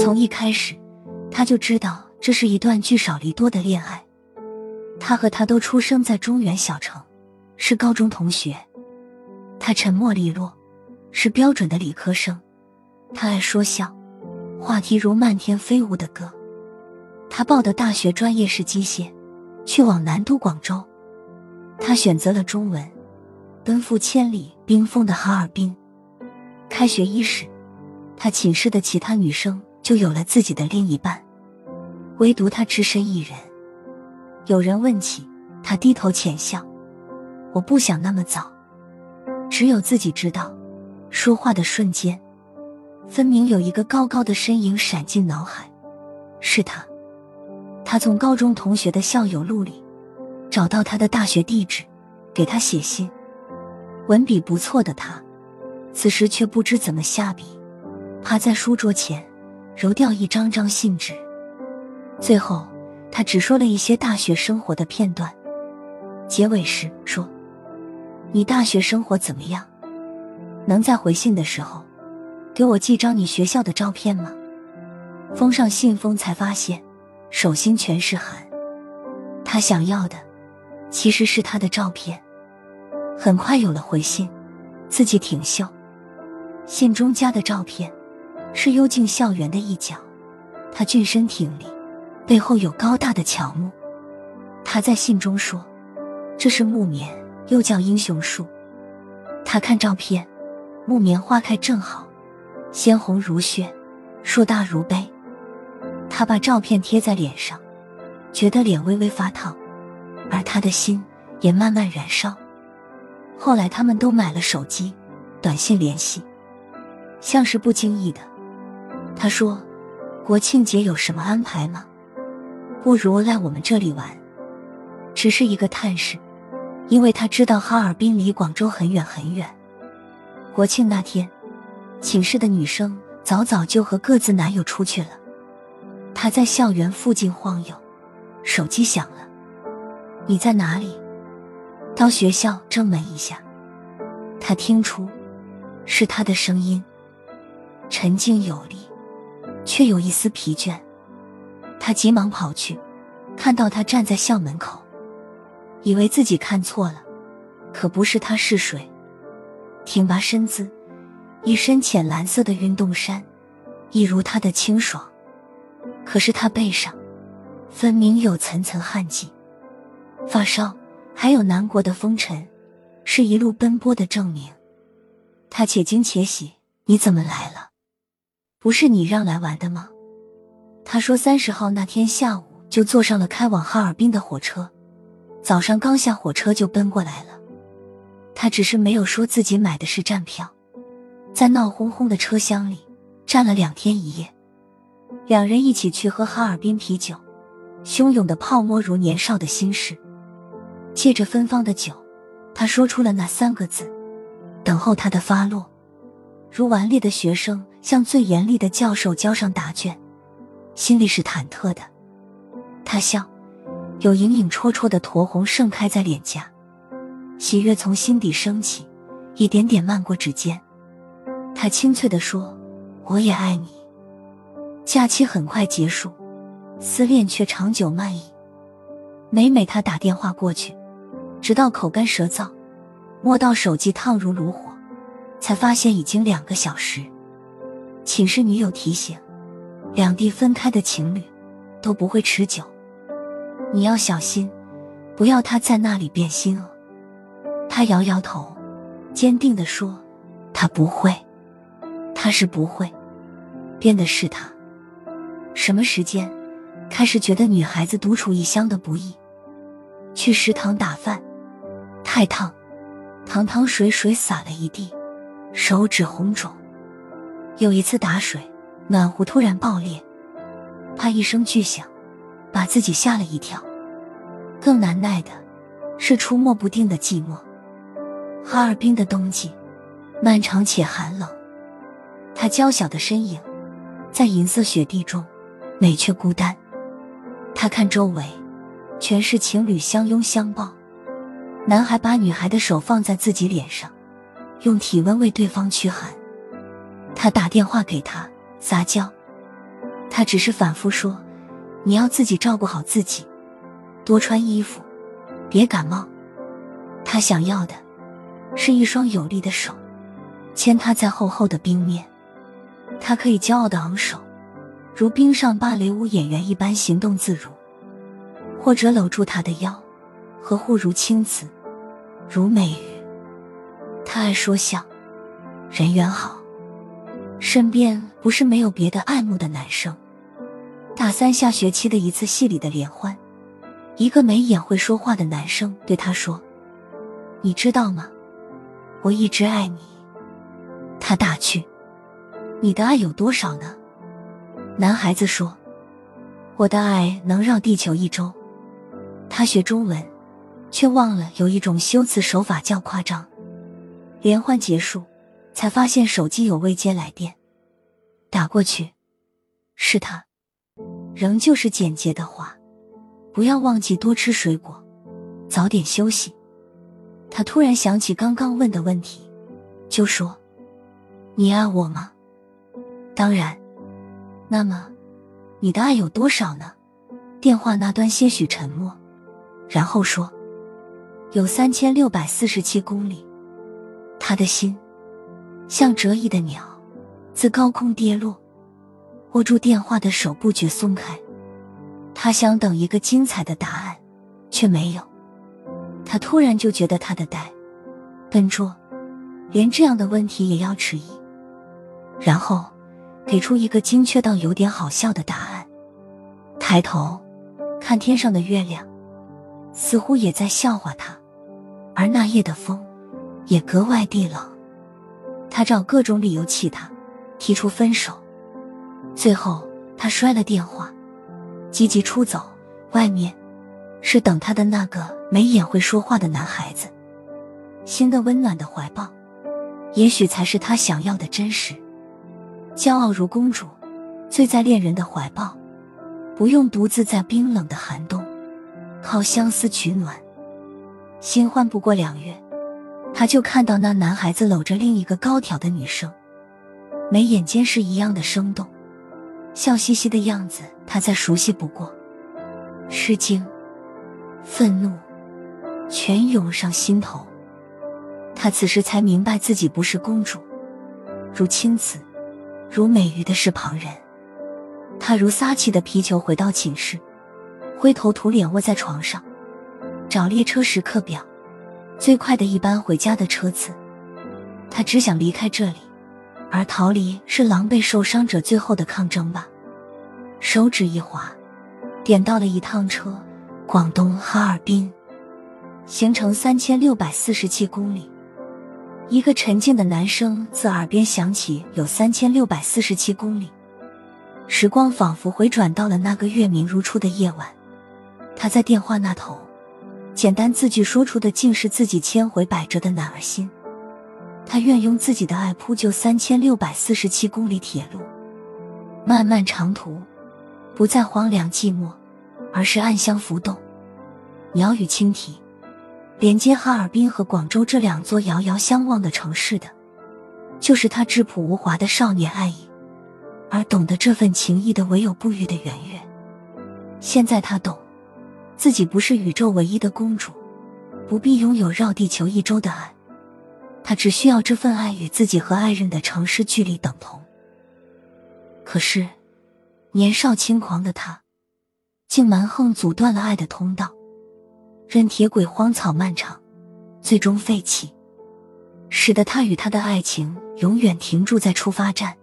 从一开始，他就知道这是一段聚少离多的恋爱。他和他都出生在中原小城，是高中同学。他沉默利落，是标准的理科生。他爱说笑，话题如漫天飞舞的歌。他报的大学专业是机械，去往南都广州。他选择了中文，奔赴千里冰封的哈尔滨。开学伊始，他寝室的其他女生就有了自己的另一半，唯独他只身一人。有人问起，他低头浅笑：“我不想那么早。”只有自己知道。说话的瞬间，分明有一个高高的身影闪进脑海，是他。他从高中同学的校友录里找到他的大学地址，给他写信。文笔不错的他。此时却不知怎么下笔，趴在书桌前揉掉一张张信纸。最后，他只说了一些大学生活的片段。结尾时说：“你大学生活怎么样？能在回信的时候给我寄张你学校的照片吗？”封上信封，才发现手心全是汗。他想要的其实是他的照片。很快有了回信，字迹挺秀。信中加的照片是幽静校园的一角，他俊身挺立，背后有高大的乔木。他在信中说：“这是木棉，又叫英雄树。”他看照片，木棉花开正好，鲜红如血，树大如杯。他把照片贴在脸上，觉得脸微微发烫，而他的心也慢慢燃烧。后来他们都买了手机，短信联系。像是不经意的，他说：“国庆节有什么安排吗？不如来我们这里玩。”只是一个探视，因为他知道哈尔滨离广州很远很远。国庆那天，寝室的女生早早就和各自男友出去了。他在校园附近晃悠，手机响了：“你在哪里？”到学校正门一下，他听出是他的声音。沉静有力，却有一丝疲倦。他急忙跑去，看到他站在校门口，以为自己看错了，可不是他是谁？挺拔身姿，一身浅蓝色的运动衫，一如他的清爽。可是他背上分明有层层汗迹，发梢还有南国的风尘，是一路奔波的证明。他且惊且喜：“你怎么来了？”不是你让来玩的吗？他说三十号那天下午就坐上了开往哈尔滨的火车，早上刚下火车就奔过来了。他只是没有说自己买的是站票，在闹哄哄的车厢里站了两天一夜。两人一起去喝哈尔滨啤酒，汹涌的泡沫如年少的心事。借着芬芳的酒，他说出了那三个字：等候他的发落。如顽劣的学生。向最严厉的教授交上答卷，心里是忐忑的。他笑，有隐隐绰绰的酡红盛开在脸颊，喜悦从心底升起，一点点漫过指尖。他清脆地说：“我也爱你。”假期很快结束，思念却长久漫溢。每每他打电话过去，直到口干舌燥，摸到手机烫如炉火，才发现已经两个小时。寝室女友提醒：“两地分开的情侣都不会持久，你要小心，不要他在那里变心哦。”他摇摇头，坚定地说：“他不会，他是不会变的，是他。什么时间开始觉得女孩子独处异乡的不易？去食堂打饭，太烫，汤汤水水洒了一地，手指红肿。”有一次打水，暖壶突然爆裂，啪一声巨响，把自己吓了一跳。更难耐的是出没不定的寂寞。哈尔滨的冬季漫长且寒冷，他娇小的身影在银色雪地中美却孤单。他看周围，全是情侣相拥相抱，男孩把女孩的手放在自己脸上，用体温为对方驱寒。他打电话给他撒娇，他只是反复说：“你要自己照顾好自己，多穿衣服，别感冒。”他想要的是一双有力的手，牵他在厚厚的冰面。他可以骄傲的昂首，如冰上芭蕾舞演员一般行动自如，或者搂住他的腰，呵护如青瓷，如美玉。他爱说笑，人缘好。身边不是没有别的爱慕的男生。大三下学期的一次戏里的联欢，一个眉眼会说话的男生对他说：“你知道吗？我一直爱你。”他打趣：“你的爱有多少呢？”男孩子说：“我的爱能绕地球一周。”他学中文，却忘了有一种修辞手法叫夸张。联欢结束。才发现手机有未接来电，打过去，是他，仍旧是简洁的话：“不要忘记多吃水果，早点休息。”他突然想起刚刚问的问题，就说：“你爱我吗？”“当然。”“那么，你的爱有多少呢？”电话那端些许沉默，然后说：“有三千六百四十七公里。”他的心。像折翼的鸟，自高空跌落，握住电话的手不觉松开。他想等一个精彩的答案，却没有。他突然就觉得他的呆、笨拙，连这样的问题也要迟疑，然后给出一个精确到有点好笑的答案。抬头看天上的月亮，似乎也在笑话他，而那夜的风也格外地冷。他找各种理由气他，提出分手，最后他摔了电话，急急出走。外面是等他的那个眉眼会说话的男孩子，新的温暖的怀抱，也许才是他想要的真实。骄傲如公主，醉在恋人的怀抱，不用独自在冰冷的寒冬，靠相思取暖。新欢不过两月。他就看到那男孩子搂着另一个高挑的女生，眉眼间是一样的生动，笑嘻嘻的样子，他再熟悉不过。吃惊、愤怒全涌上心头。他此时才明白自己不是公主，如青子，如美玉的是旁人。他如撒气的皮球回到寝室，灰头土脸卧在床上，找列车时刻表。最快的一班回家的车次，他只想离开这里，而逃离是狼狈受伤者最后的抗争吧。手指一滑，点到了一趟车，广东哈尔滨，行程三千六百四十七公里。一个沉静的男声自耳边响起，有三千六百四十七公里。时光仿佛回转到了那个月明如初的夜晚，他在电话那头。简单字句说出的竟是自己千回百折的男儿心。他愿用自己的爱铺就三千六百四十七公里铁路，漫漫长途，不再荒凉寂寞，而是暗香浮动，鸟语轻啼，连接哈尔滨和广州这两座遥遥相望的城市的，就是他质朴无华的少年爱意。而懂得这份情谊的，唯有不渝的圆月。现在他懂。自己不是宇宙唯一的公主，不必拥有绕地球一周的爱，她只需要这份爱与自己和爱人的城市距离等同。可是，年少轻狂的他，竟蛮横阻断了爱的通道，任铁轨荒草漫长，最终废弃，使得他与他的爱情永远停驻在出发站。